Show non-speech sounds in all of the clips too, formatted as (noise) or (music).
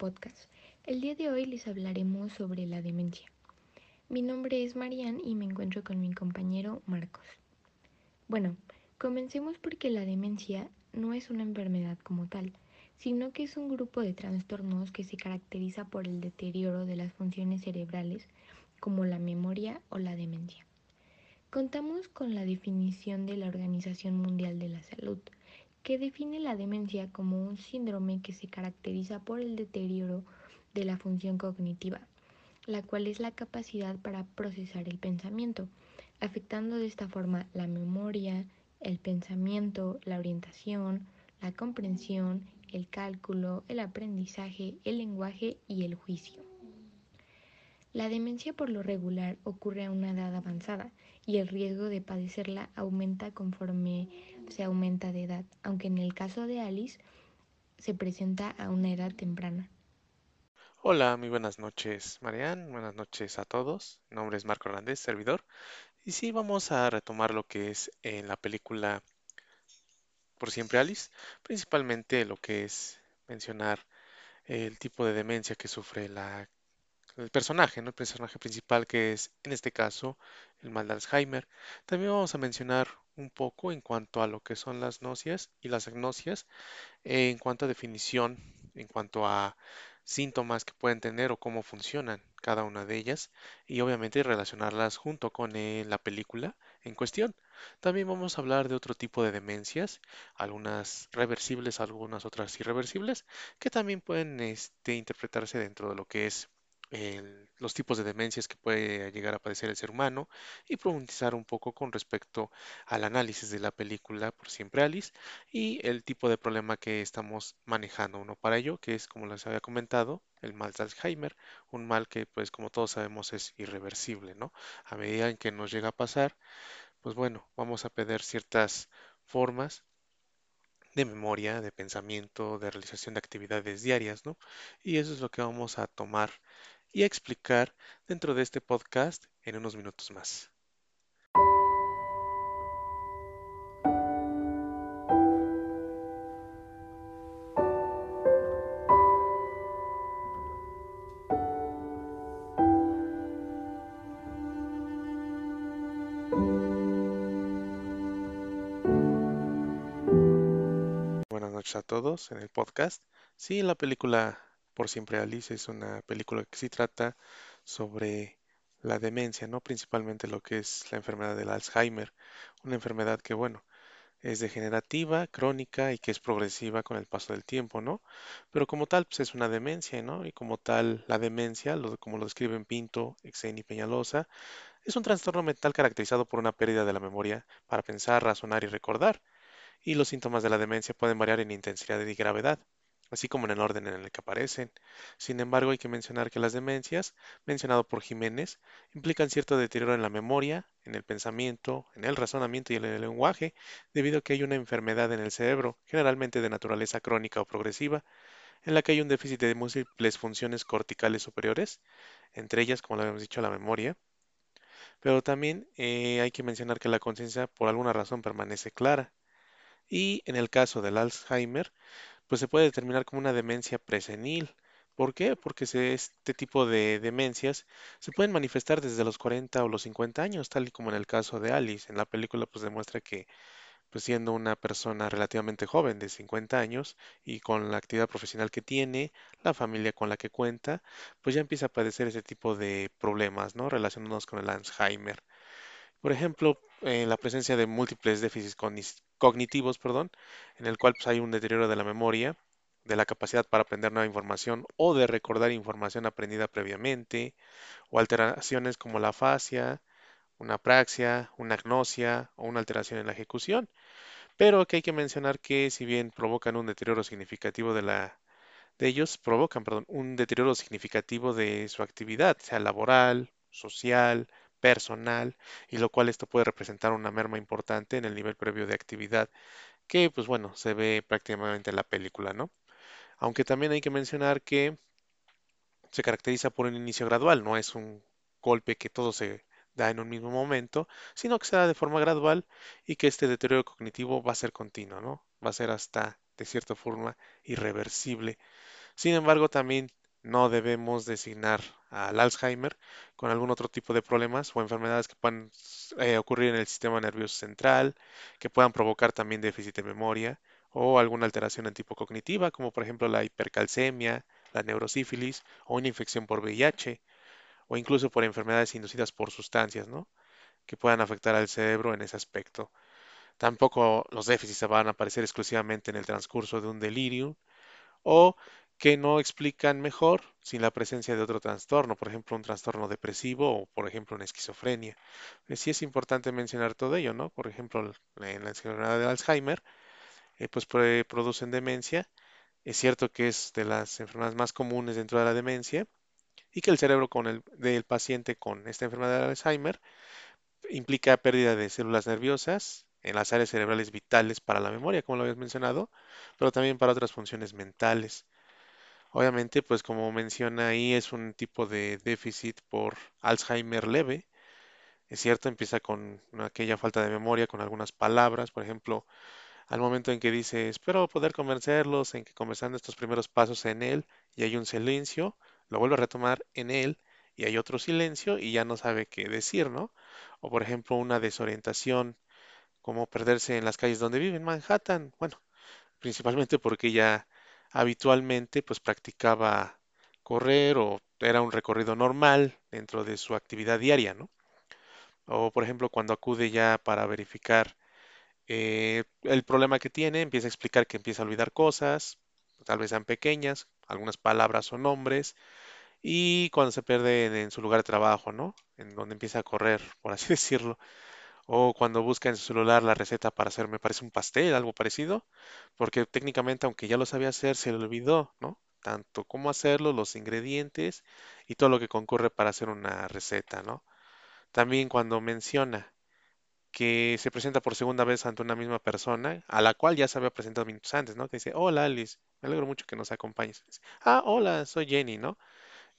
podcast. El día de hoy les hablaremos sobre la demencia. Mi nombre es Marian y me encuentro con mi compañero Marcos. Bueno, comencemos porque la demencia no es una enfermedad como tal, sino que es un grupo de trastornos que se caracteriza por el deterioro de las funciones cerebrales como la memoria o la demencia. Contamos con la definición de la Organización Mundial de la Salud, que define la demencia como un síndrome que se caracteriza por el deterioro de la función cognitiva, la cual es la capacidad para procesar el pensamiento, afectando de esta forma la memoria, el pensamiento, la orientación, la comprensión, el cálculo, el aprendizaje, el lenguaje y el juicio. La demencia por lo regular ocurre a una edad avanzada y el riesgo de padecerla aumenta conforme se aumenta de edad, aunque en el caso de Alice se presenta a una edad temprana. Hola, muy buenas noches, Marian. Buenas noches a todos. Mi nombre es Marco Hernández, servidor. Y sí, vamos a retomar lo que es en la película Por siempre Alice, principalmente lo que es mencionar el tipo de demencia que sufre la el personaje, ¿no? El personaje principal que es, en este caso, el mal de Alzheimer. También vamos a mencionar un poco en cuanto a lo que son las nocias y las agnosias, en cuanto a definición, en cuanto a síntomas que pueden tener o cómo funcionan cada una de ellas y obviamente relacionarlas junto con eh, la película en cuestión. También vamos a hablar de otro tipo de demencias, algunas reversibles, algunas otras irreversibles, que también pueden este, interpretarse dentro de lo que es los tipos de demencias que puede llegar a padecer el ser humano y profundizar un poco con respecto al análisis de la película por siempre Alice y el tipo de problema que estamos manejando uno para ello, que es como les había comentado, el mal de Alzheimer, un mal que pues como todos sabemos es irreversible, ¿no? A medida en que nos llega a pasar, pues bueno, vamos a perder ciertas formas de memoria, de pensamiento, de realización de actividades diarias, ¿no? Y eso es lo que vamos a tomar y explicar dentro de este podcast en unos minutos más. Buenas noches a todos en el podcast. Sí, la película por siempre Alice es una película que sí trata sobre la demencia, ¿no? Principalmente lo que es la enfermedad del Alzheimer, una enfermedad que, bueno, es degenerativa, crónica y que es progresiva con el paso del tiempo, ¿no? Pero como tal, pues es una demencia, ¿no? Y como tal, la demencia, como lo describen Pinto, Exen y Peñalosa, es un trastorno mental caracterizado por una pérdida de la memoria para pensar, razonar y recordar. Y los síntomas de la demencia pueden variar en intensidad y gravedad así como en el orden en el que aparecen. Sin embargo, hay que mencionar que las demencias, mencionado por Jiménez, implican cierto deterioro en la memoria, en el pensamiento, en el razonamiento y en el lenguaje, debido a que hay una enfermedad en el cerebro, generalmente de naturaleza crónica o progresiva, en la que hay un déficit de múltiples funciones corticales superiores, entre ellas, como lo habíamos dicho, la memoria. Pero también eh, hay que mencionar que la conciencia por alguna razón permanece clara. Y en el caso del Alzheimer, pues se puede determinar como una demencia presenil. ¿Por qué? Porque este tipo de demencias se pueden manifestar desde los 40 o los 50 años, tal y como en el caso de Alice. En la película pues demuestra que pues siendo una persona relativamente joven de 50 años y con la actividad profesional que tiene, la familia con la que cuenta, pues ya empieza a padecer ese tipo de problemas, ¿no? Relacionados con el Alzheimer. Por ejemplo, eh, la presencia de múltiples déficits cognitivos, perdón, en el cual pues, hay un deterioro de la memoria, de la capacidad para aprender nueva información o de recordar información aprendida previamente, o alteraciones como la afasia, una apraxia, una agnosia o una alteración en la ejecución. Pero que hay que mencionar que si bien provocan un deterioro significativo de la de ellos provocan, perdón, un deterioro significativo de su actividad, sea laboral, social, personal, y lo cual esto puede representar una merma importante en el nivel previo de actividad, que pues bueno, se ve prácticamente en la película, ¿no? Aunque también hay que mencionar que se caracteriza por un inicio gradual, no es un golpe que todo se da en un mismo momento, sino que se da de forma gradual y que este deterioro cognitivo va a ser continuo, ¿no? Va a ser hasta de cierta forma irreversible. Sin embargo, también no debemos designar al Alzheimer con algún otro tipo de problemas o enfermedades que puedan eh, ocurrir en el sistema nervioso central, que puedan provocar también déficit de memoria o alguna alteración en tipo cognitiva, como por ejemplo la hipercalcemia, la neurosífilis o una infección por VIH o incluso por enfermedades inducidas por sustancias, ¿no? que puedan afectar al cerebro en ese aspecto. Tampoco los déficits van a aparecer exclusivamente en el transcurso de un delirio o que no explican mejor sin la presencia de otro trastorno, por ejemplo, un trastorno depresivo o, por ejemplo, una esquizofrenia. Eh, sí es importante mencionar todo ello, ¿no? Por ejemplo, en la enfermedad de Alzheimer, eh, pues producen demencia. Es cierto que es de las enfermedades más comunes dentro de la demencia y que el cerebro del paciente con esta enfermedad de Alzheimer implica pérdida de células nerviosas en las áreas cerebrales vitales para la memoria, como lo habías mencionado, pero también para otras funciones mentales. Obviamente, pues como menciona ahí, es un tipo de déficit por Alzheimer leve. Es cierto, empieza con aquella falta de memoria, con algunas palabras, por ejemplo, al momento en que dice, espero poder convencerlos, en que conversando estos primeros pasos en él y hay un silencio, lo vuelve a retomar en él y hay otro silencio y ya no sabe qué decir, ¿no? O por ejemplo, una desorientación, como perderse en las calles donde vive, en Manhattan. Bueno, principalmente porque ya habitualmente pues practicaba correr o era un recorrido normal dentro de su actividad diaria, ¿no? O por ejemplo cuando acude ya para verificar eh, el problema que tiene, empieza a explicar que empieza a olvidar cosas, tal vez sean pequeñas, algunas palabras o nombres, y cuando se pierde en su lugar de trabajo, ¿no? En donde empieza a correr, por así (laughs) decirlo, o cuando busca en su celular la receta para hacer, me parece un pastel, algo parecido, porque técnicamente, aunque ya lo sabía hacer, se le olvidó, ¿no? Tanto cómo hacerlo, los ingredientes y todo lo que concurre para hacer una receta, ¿no? También cuando menciona que se presenta por segunda vez ante una misma persona, a la cual ya se había presentado minutos antes, ¿no? Que dice, hola Alice, me alegro mucho que nos acompañes. ah, hola, soy Jenny, ¿no?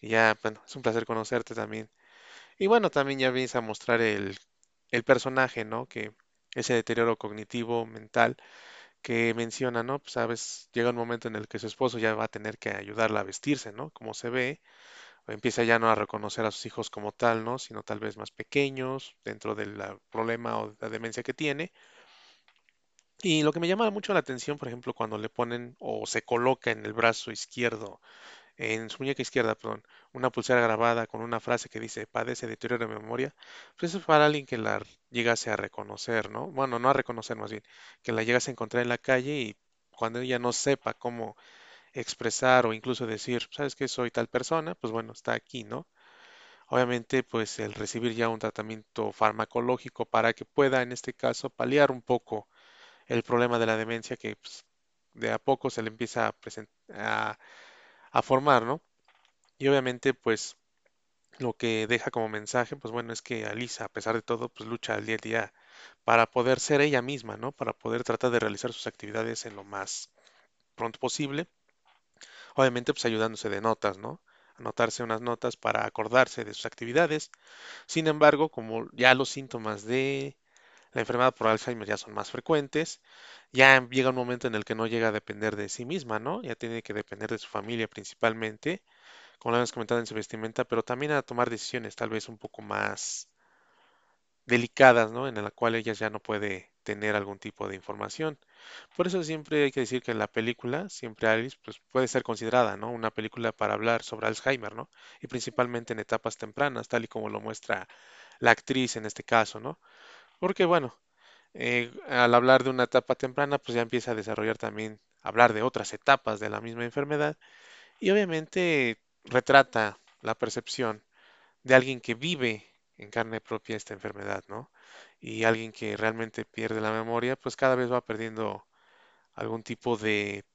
Ya, bueno, es un placer conocerte también. Y bueno, también ya vienes a mostrar el el personaje, ¿no? Que ese deterioro cognitivo, mental, que menciona, ¿no? Pues sabes, llega un momento en el que su esposo ya va a tener que ayudarla a vestirse, ¿no? Como se ve, o empieza ya no a reconocer a sus hijos como tal, ¿no? Sino tal vez más pequeños dentro del problema o la demencia que tiene. Y lo que me llama mucho la atención, por ejemplo, cuando le ponen o se coloca en el brazo izquierdo en su muñeca izquierda, perdón, una pulsera grabada con una frase que dice padece deterioro de memoria, pues eso es para alguien que la llegase a reconocer, ¿no? Bueno, no a reconocer más bien, que la llegase a encontrar en la calle y cuando ella no sepa cómo expresar o incluso decir, ¿sabes que soy tal persona? Pues bueno, está aquí, ¿no? Obviamente, pues el recibir ya un tratamiento farmacológico para que pueda, en este caso, paliar un poco el problema de la demencia que pues, de a poco se le empieza a, presentar a formar, ¿no? Y obviamente, pues lo que deja como mensaje, pues bueno, es que Alisa, a pesar de todo, pues lucha al día a día para poder ser ella misma, ¿no? Para poder tratar de realizar sus actividades en lo más pronto posible. Obviamente, pues ayudándose de notas, ¿no? Anotarse unas notas para acordarse de sus actividades. Sin embargo, como ya los síntomas de la enfermedad por Alzheimer ya son más frecuentes, ya llega un momento en el que no llega a depender de sí misma, ¿no? Ya tiene que depender de su familia principalmente, como lo hemos comentado en su vestimenta, pero también a tomar decisiones tal vez un poco más delicadas, ¿no? En la cual ella ya no puede tener algún tipo de información. Por eso siempre hay que decir que en la película, siempre Alice, pues puede ser considerada, ¿no? Una película para hablar sobre Alzheimer, ¿no? Y principalmente en etapas tempranas, tal y como lo muestra la actriz en este caso, ¿no? Porque bueno, eh, al hablar de una etapa temprana, pues ya empieza a desarrollar también, hablar de otras etapas de la misma enfermedad y obviamente retrata la percepción de alguien que vive en carne propia esta enfermedad, ¿no? Y alguien que realmente pierde la memoria, pues cada vez va perdiendo algún tipo de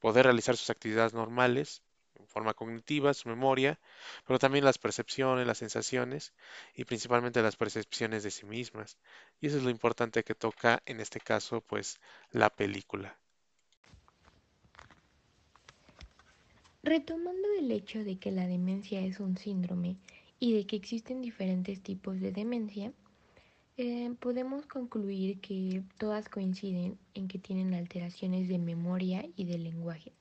poder realizar sus actividades normales en forma cognitiva, su memoria, pero también las percepciones, las sensaciones y principalmente las percepciones de sí mismas. Y eso es lo importante que toca en este caso, pues, la película. Retomando el hecho de que la demencia es un síndrome y de que existen diferentes tipos de demencia, Eh, podemos concluir que todas coinciden en que tienen alteraciones de memoria y de lenguaje.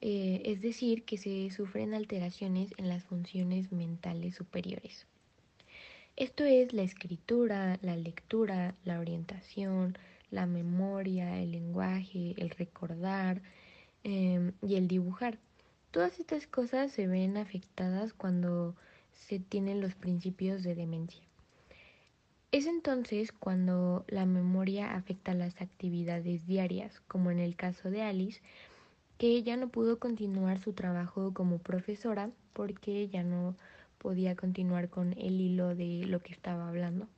Eh, es decir, que se sufren alteraciones en las funciones mentales superiores. Esto es la escritura, la lectura, la orientación, la memoria, el lenguaje, el recordar eh, y el dibujar. Todas estas cosas se ven afectadas cuando se tienen los principios de demencia. Es entonces cuando la memoria afecta las actividades diarias, como en el caso de Alice, que ella no pudo continuar su trabajo como profesora porque ya no podía continuar con el hilo de lo que estaba hablando.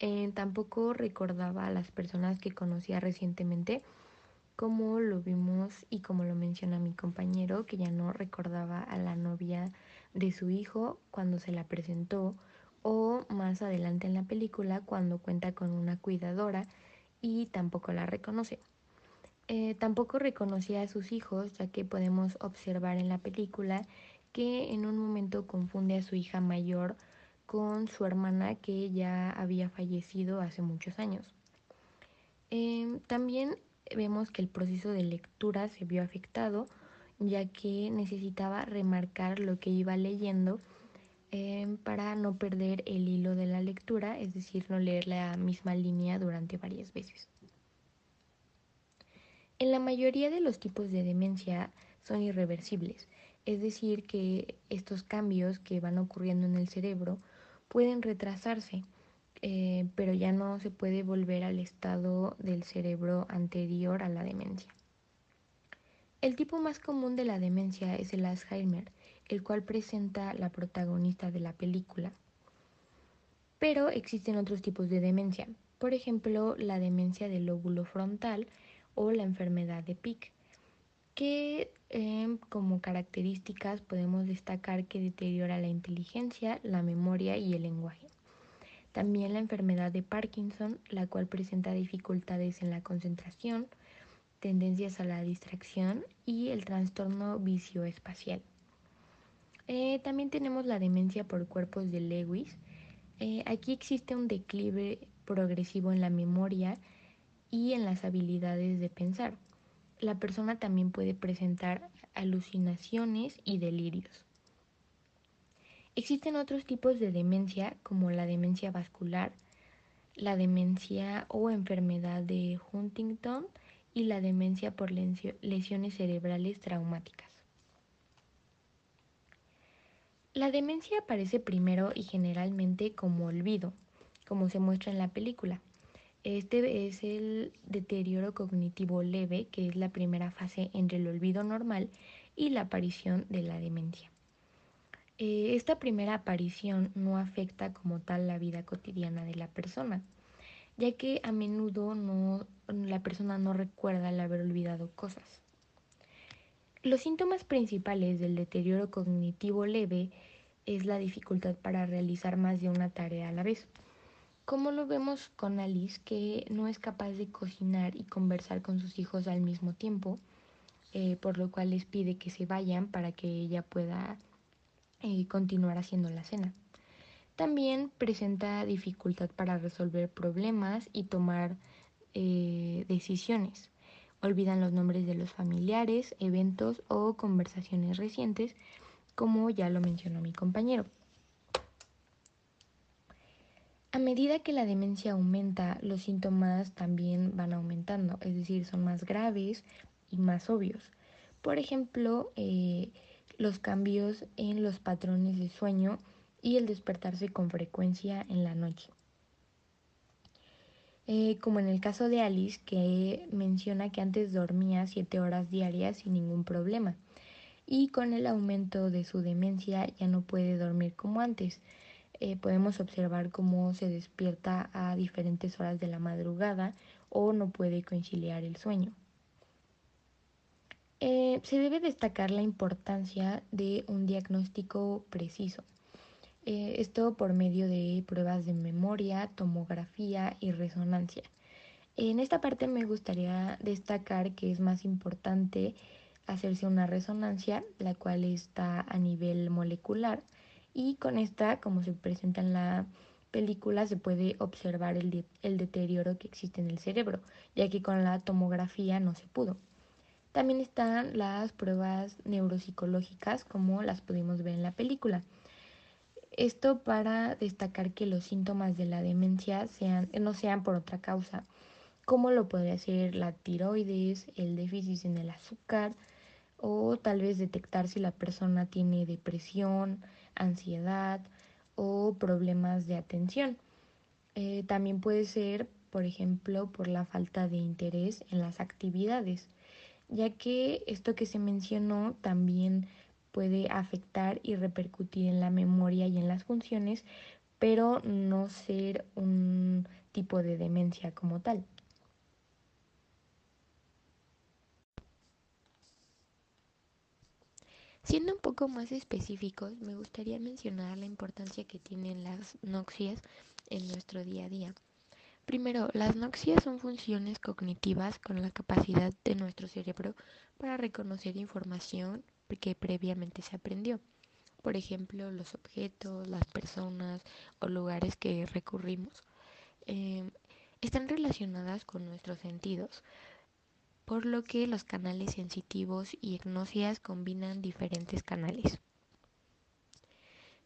Eh, tampoco recordaba a las personas que conocía recientemente, como lo vimos y como lo menciona mi compañero, que ya no recordaba a la novia de su hijo cuando se la presentó, o más adelante en la película cuando cuenta con una cuidadora y tampoco la reconoce. Eh, tampoco reconocía a sus hijos, ya que podemos observar en la película que en un momento confunde a su hija mayor con su hermana que ya había fallecido hace muchos años. Em, también vemos que el proceso de lectura se vio afectado, ya que necesitaba remarcar lo que iba leyendo em, para no perder el hilo de la lectura, es decir, no leer la misma línea durante varias veces. En la mayoría de los tipos de demencia son irreversibles, es decir, que estos cambios que van ocurriendo en el cerebro pueden retrasarse, eh, pero ya no se puede volver al estado del cerebro anterior a la demencia. El tipo más común de la demencia es el Alzheimer, el cual presenta la protagonista de la película. Pero existen otros tipos de demencia, por ejemplo, la demencia del lóbulo frontal, o la enfermedad de Pick, que em, como características podemos destacar que deteriora la inteligencia, la memoria y el lenguaje. También la enfermedad de Parkinson, la cual presenta dificultades en la concentración, tendencias a la distracción y el trastorno vicioespacial. Eh, también tenemos la demencia por cuerpos de Lewis. Eh, aquí existe un declive progresivo en la memoria y en las habilidades de pensar. La persona también puede presentar alucinaciones y delirios. Existen otros tipos de demencia como la demencia vascular, la demencia o enfermedad de Huntington y la demencia por lesiones cerebrales traumáticas. La demencia aparece primero y generalmente como olvido, como se muestra en la película. Este es el deterioro cognitivo leve, que es la primera fase entre el olvido normal y la aparición de la demencia. Eh, esta primera aparición no afecta como tal la vida cotidiana de la persona, ya que a menudo no, la persona no recuerda el haber olvidado cosas. Los síntomas principales del deterioro cognitivo leve es la dificultad para realizar más de una tarea a la vez como lo vemos con Alice, que no es capaz de cocinar y conversar con sus hijos al mismo tiempo, eh, por lo cual les pide que se vayan para que ella pueda continuar haciendo la cena. También presenta dificultad para resolver problemas y tomar eh, decisiones. Olvidan los nombres de los familiares, eventos o conversaciones recientes, como ya lo mencionó mi compañero. A medida que la demencia aumenta, los síntomas también van aumentando, es decir, son más graves y más obvios. Por ejemplo, eh, los cambios en los patrones de sueño y el despertarse con frecuencia en la noche. Eh, como en el caso de Alice, que menciona que antes dormía siete horas diarias sin ningún problema y con el aumento de su demencia ya no puede dormir como antes, eh, podemos observar cómo se despierta a diferentes horas de la madrugada o no puede conciliar el sueño. Eh, se debe destacar la importancia de un diagnóstico preciso. Eh, esto por medio de pruebas de memoria, tomografía y resonancia. En esta parte me gustaría destacar que es más importante hacerse una resonancia, la cual está a nivel molecular, y con esta, como se presenta en la película se puede observar el, de el deterioro que existe en el cerebro, ya que con la tomografía no se pudo. También están las pruebas neuropsicológicas, como las pudimos ver en la película. Esto para destacar que los síntomas de la demencia sean, no sean por otra causa, como lo podría ser la tiroides, el déficit en el azúcar, o tal vez detectar si la persona tiene depresión, ansiedad o problemas de atención. Eh, también puede ser, por ejemplo, por la falta de interés en las actividades, ya que esto que se mencionó también puede afectar y repercutir en la memoria y en las funciones, pero no ser un tipo de demencia como tal. Siendo un poco más específicos, me gustaría mencionar la importancia que tienen las noxias en nuestro día a día. Primero, las noxias son funciones cognitivas con la capacidad de nuestro cerebro para reconocer información que previamente se aprendió. Por ejemplo, los objetos, las personas o lugares que recurrimos. Eh, están relacionadas con nuestros sentidos, por lo que los canales sensitivos y gnosias combinan diferentes canales.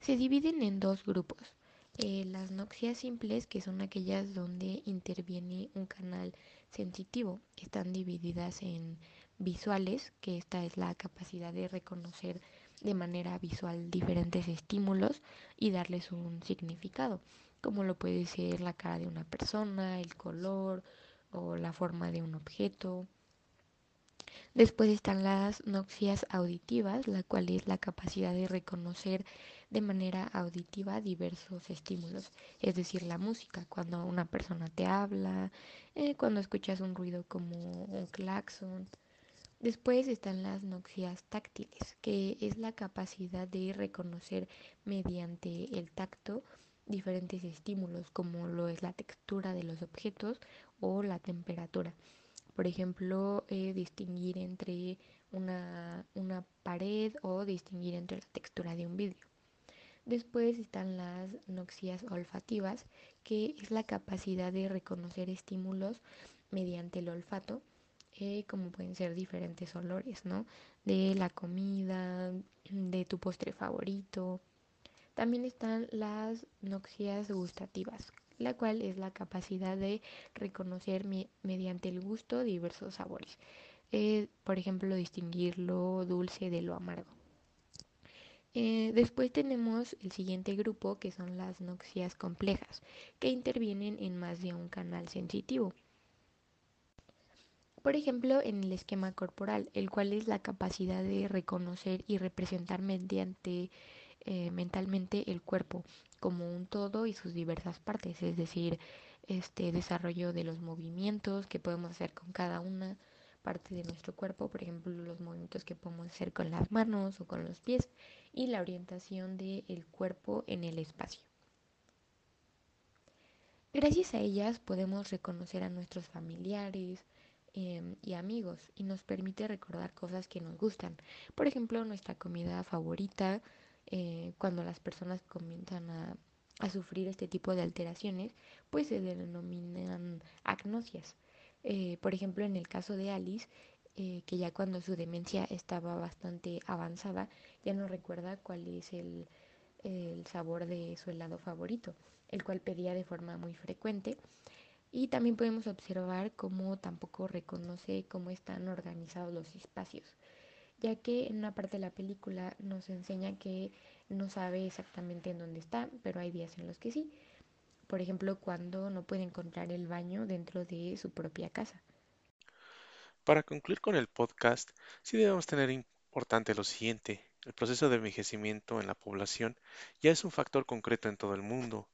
Se dividen en dos grupos. Eh, las noxias simples, que son aquellas donde interviene un canal sensitivo, están divididas en visuales, que esta es la capacidad de reconocer de manera visual diferentes estímulos y darles un significado, como lo puede ser la cara de una persona, el color o la forma de un objeto. Después están las noxias auditivas, la cual es la capacidad de reconocer de manera auditiva diversos estímulos, es decir, la música, cuando una persona te habla, eh, cuando escuchas un ruido como un claxon. Después están las noxias táctiles, que es la capacidad de reconocer mediante el tacto diferentes estímulos, como lo es la textura de los objetos o la temperatura. Por ejemplo, eh, distinguir entre una, una pared o distinguir entre la textura de un vidrio. Después están las noxias olfativas, que es la capacidad de reconocer estímulos mediante el olfato, eh, como pueden ser diferentes olores, ¿no? De la comida, de tu postre favorito. También están las noxias gustativas, la cual es la capacidad de reconocer mediante el gusto diversos sabores. Eh, por ejemplo, distinguir lo dulce de lo amargo. Eh, después tenemos el siguiente grupo que son las noxias complejas, que intervienen en más de un canal sensitivo. Por ejemplo, en el esquema corporal, el cual es la capacidad de reconocer y representar mediante eh, mentalmente el cuerpo como un todo y sus diversas partes, es decir, este desarrollo de los movimientos que podemos hacer con cada una parte de nuestro cuerpo, por ejemplo, los movimientos que podemos hacer con las manos o con los pies y la orientación del cuerpo en el espacio. Gracias a ellas podemos reconocer a nuestros familiares em, y amigos y nos permite recordar cosas que nos gustan. Por ejemplo, nuestra comida favorita, eh, cuando las personas comienzan a, sufrir este tipo de alteraciones, pues se denominan agnosias. Eh, por ejemplo, en el caso de Alice, eh, que ya cuando su demencia estaba bastante avanzada, ya no recuerda cuál es el, el sabor de su helado favorito, el cual pedía de forma muy frecuente. Y también podemos observar cómo tampoco reconoce cómo están organizados los espacios ya que en una parte de la película nos enseña que no sabe exactamente en dónde está, pero hay días en los que sí. Por ejemplo, cuando no puede encontrar el baño dentro de su propia casa. Para concluir con el podcast, sí debemos tener importante lo siguiente. El proceso de envejecimiento en la población ya es un factor concreto en todo el mundo.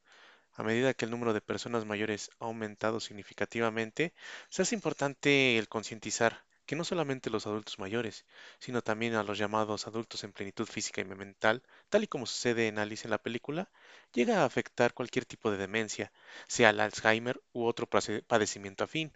A medida que el número de personas mayores ha aumentado significativamente, se hace importante el concientizar que no solamente los adultos mayores, sino también a los llamados adultos en plenitud física y mental, tal y como sucede en Alice en la película, llega a afectar cualquier tipo de demencia, sea el Alzheimer u otro padecimiento afín.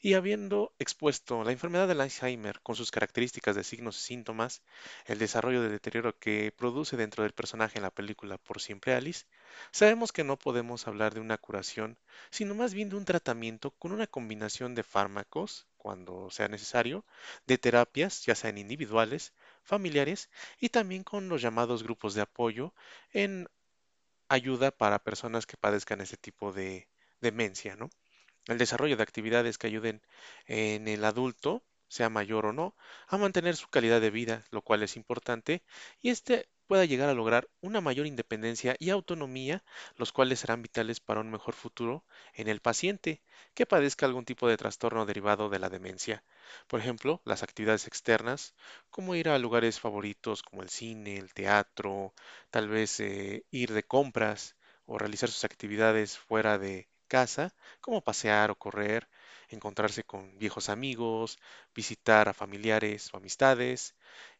Y habiendo expuesto la enfermedad del Alzheimer con sus características de signos y síntomas, el desarrollo de deterioro que produce dentro del personaje en la película Por siempre Alice, sabemos que no podemos hablar de una curación, sino más bien de un tratamiento con una combinación de fármacos, cuando sea necesario, de terapias, ya sean individuales, familiares y también con los llamados grupos de apoyo en ayuda para personas que padezcan ese tipo de demencia, ¿no? El desarrollo de actividades que ayuden en el adulto, sea mayor o no, a mantener su calidad de vida, lo cual es importante, y éste pueda llegar a lograr una mayor independencia y autonomía, los cuales serán vitales para un mejor futuro en el paciente que padezca algún tipo de trastorno derivado de la demencia. Por ejemplo, las actividades externas, como ir a lugares favoritos como el cine, el teatro, tal vez eh, ir de compras o realizar sus actividades fuera de casa, como pasear o correr, encontrarse con viejos amigos, visitar a familiares o amistades,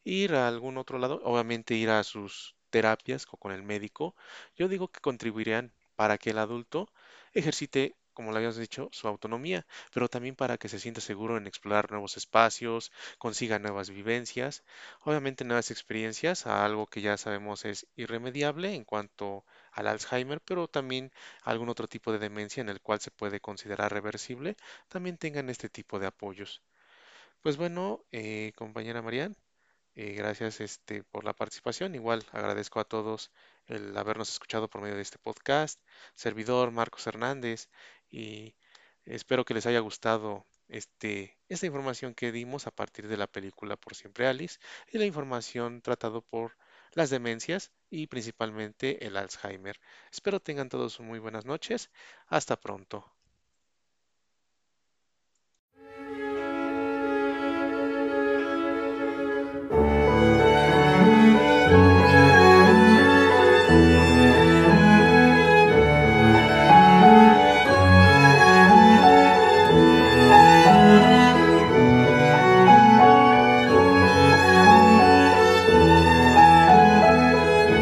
ir a algún otro lado, obviamente ir a sus terapias o con el médico, yo digo que contribuirían para que el adulto ejercite, como lo habíamos dicho, su autonomía, pero también para que se sienta seguro en explorar nuevos espacios, consiga nuevas vivencias, obviamente nuevas experiencias, a algo que ya sabemos es irremediable en cuanto al Alzheimer, pero también algún otro tipo de demencia en el cual se puede considerar reversible, también tengan este tipo de apoyos. Pues bueno, eh, compañera Marian, eh, gracias este, por la participación. Igual agradezco a todos el habernos escuchado por medio de este podcast. Servidor Marcos Hernández y espero que les haya gustado este, esta información que dimos a partir de la película Por Siempre Alice y la información tratado por las demencias y principalmente el Alzheimer. Espero tengan todos muy buenas noches. Hasta pronto.